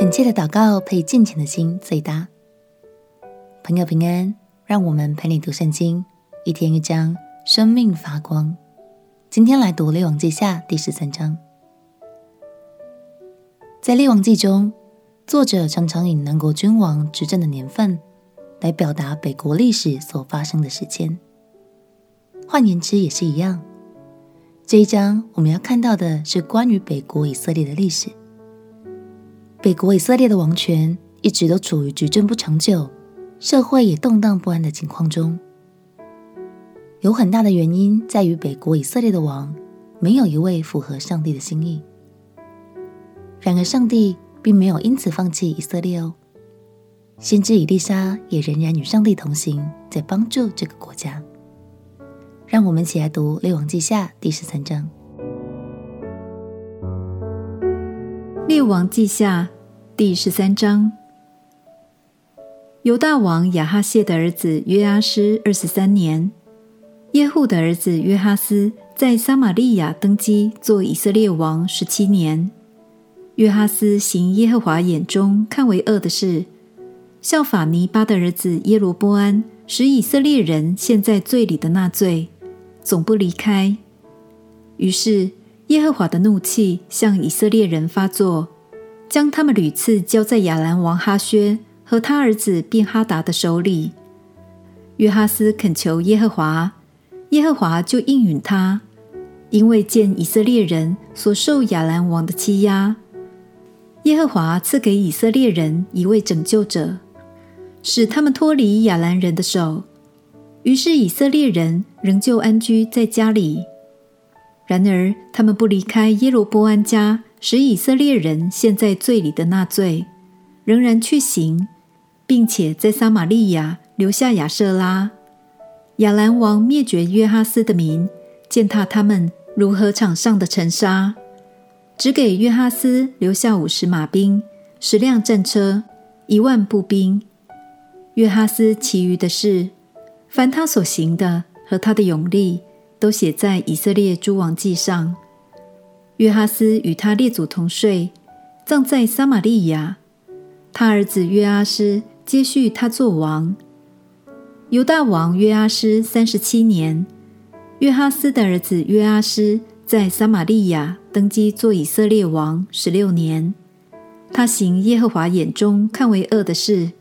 恳切的祷告配敬虔的心最大。朋友平安，让我们陪你读圣经，一天一章，生命发光。今天来读《列王记下》第十三章。在《列王记》中，作者常常以南国君王执政的年份来表达北国历史所发生的时间。换言之，也是一样。这一章我们要看到的是关于北国以色列的历史。北国以色列的王权一直都处于执政不长久、社会也动荡不安的情况中。有很大的原因在于北国以色列的王没有一位符合上帝的心意。然而，上帝并没有因此放弃以色列哦。先知以利沙也仍然与上帝同行，在帮助这个国家。让我们一起来读《列王记下》第十三章。列王记下第十三章：犹大王亚哈谢的儿子约阿施二十三年，耶户的儿子约哈斯在撒玛利亚登基做以色列王十七年。约哈斯行耶和华眼中看为恶的事，效法尼巴的儿子耶罗波安使以色列人陷在罪里的那罪，总不离开。于是。耶和华的怒气向以色列人发作，将他们屡次交在亚兰王哈薛和他儿子便哈达的手里。约哈斯恳求耶和华，耶和华就应允他，因为见以色列人所受亚兰王的欺压，耶和华赐给以色列人一位拯救者，使他们脱离亚兰人的手。于是以色列人仍旧安居在家里。然而，他们不离开耶罗波安家使以色列人陷在罪里的那罪，仍然去行，并且在撒玛利亚留下亚瑟拉。亚兰王灭绝约哈斯的民，践踏他们如何场上的尘沙，只给约哈斯留下五十马兵、十辆战车、一万步兵。约哈斯其余的事，凡他所行的和他的勇力。都写在以色列诸王记上。约哈斯与他列祖同睡，葬在撒玛利亚。他儿子约阿斯接续他做王。犹大王约阿斯三十七年，约哈斯的儿子约阿斯在撒玛利亚登基做以色列王十六年。他行耶和华眼中看为恶的事，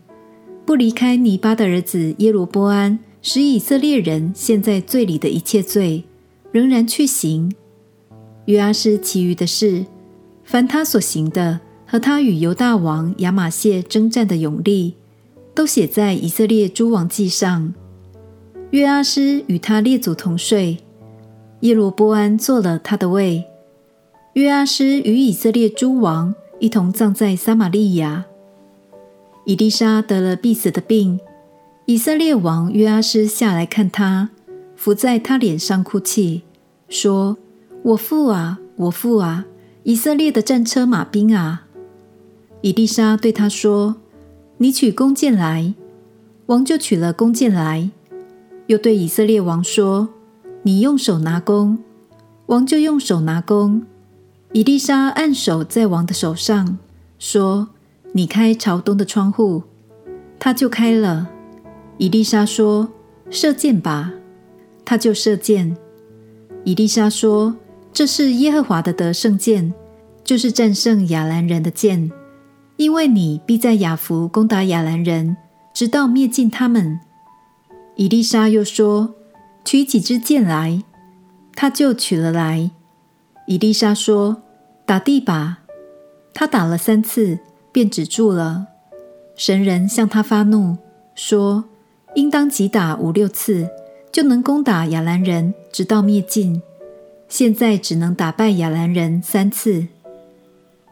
不离开尼巴的儿子耶罗波安。使以色列人陷在罪里的一切罪，仍然去行。约阿施其余的事，凡他所行的，和他与犹大王亚玛谢征战的勇力，都写在以色列诸王记上。约阿施与他列祖同睡，耶罗波安做了他的位。约阿施与以色列诸王一同葬在撒玛利亚。以利沙得了必死的病。以色列王约阿施下来看他，伏在他脸上哭泣，说：“我父啊，我父啊！以色列的战车马兵啊！”以利沙对他说：“你取弓箭来。”王就取了弓箭来，又对以色列王说：“你用手拿弓。”王就用手拿弓。以利沙按手在王的手上，说：“你开朝东的窗户。”他就开了。以利沙说：“射箭吧。”他就射箭。以利沙说：“这是耶和华的得胜箭，就是战胜亚兰人的箭，因为你必在亚弗攻打亚兰人，直到灭尽他们。”以利沙又说：“取几支箭来。”他就取了来。以利沙说：“打地吧。”他打了三次，便止住了。神人向他发怒，说。应当击打五六次，就能攻打亚兰人，直到灭尽。现在只能打败亚兰人三次。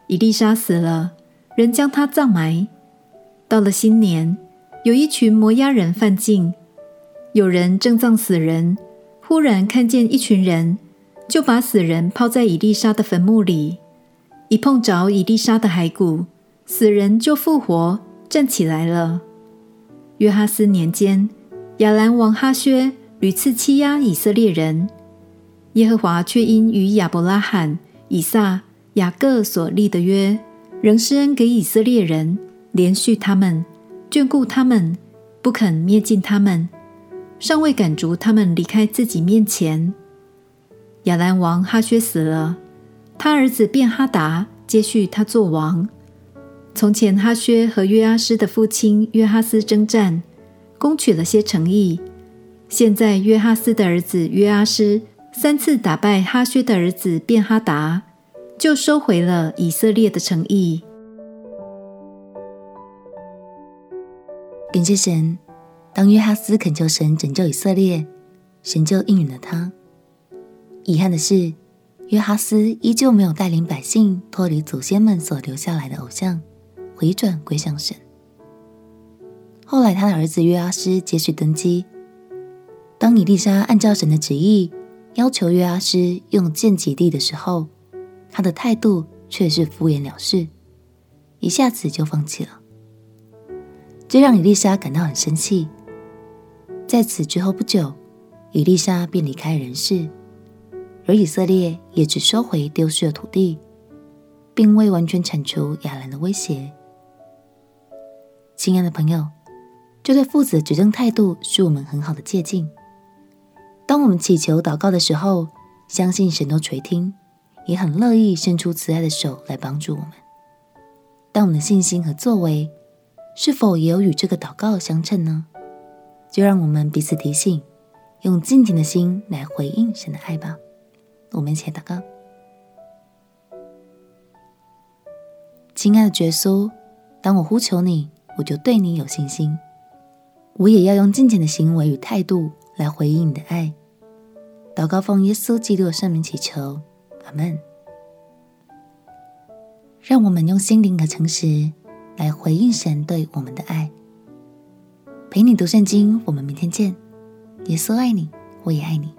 伊丽莎死了，人将他葬埋。到了新年，有一群摩押人犯境，有人正葬死人，忽然看见一群人，就把死人抛在伊丽莎的坟墓里。一碰着伊丽莎的骸骨，死人就复活，站起来了。约哈斯年间，亚兰王哈薛屡次欺压以色列人，耶和华却因与亚伯拉罕、以撒、雅各所立的约，仍施恩给以色列人，怜恤他们，眷顾他们，不肯灭尽他们，尚未赶逐他们离开自己面前。亚兰王哈薛死了，他儿子便哈达接续他做王。从前哈薛和约阿施的父亲约哈斯征战，攻取了些城邑。现在约哈斯的儿子约阿施三次打败哈薛的儿子便哈达。就收回了以色列的城邑。感谢神，当约哈斯恳求神拯救以色列，神就应允了他。遗憾的是，约哈斯依旧没有带领百姓脱离祖先们所留下来的偶像，回转归向神。后来，他的儿子约阿施接续登基。当以利沙按照神的旨意要求约阿施用剑击地的时候，他的态度却是敷衍了事，一下子就放弃了，这让以利沙感到很生气。在此之后不久，以利沙便离开人世，而以色列也只收回丢失的土地，并未完全铲除亚兰的威胁。亲爱的朋友，这对父子的举证态度是我们很好的借鉴。当我们祈求祷告的时候，相信神都垂听。也很乐意伸出慈爱的手来帮助我们，但我们的信心和作为是否也有与这个祷告相称呢？就让我们彼此提醒，用敬虔的心来回应神的爱吧。我们一起来祷告：亲爱的耶稣，当我呼求你，我就对你有信心，我也要用敬虔的行为与态度来回应你的爱。祷告奉耶稣基督的圣名祈求。阿门。让我们用心灵和诚实来回应神对我们的爱。陪你读圣经，我们明天见。耶稣爱你，我也爱你。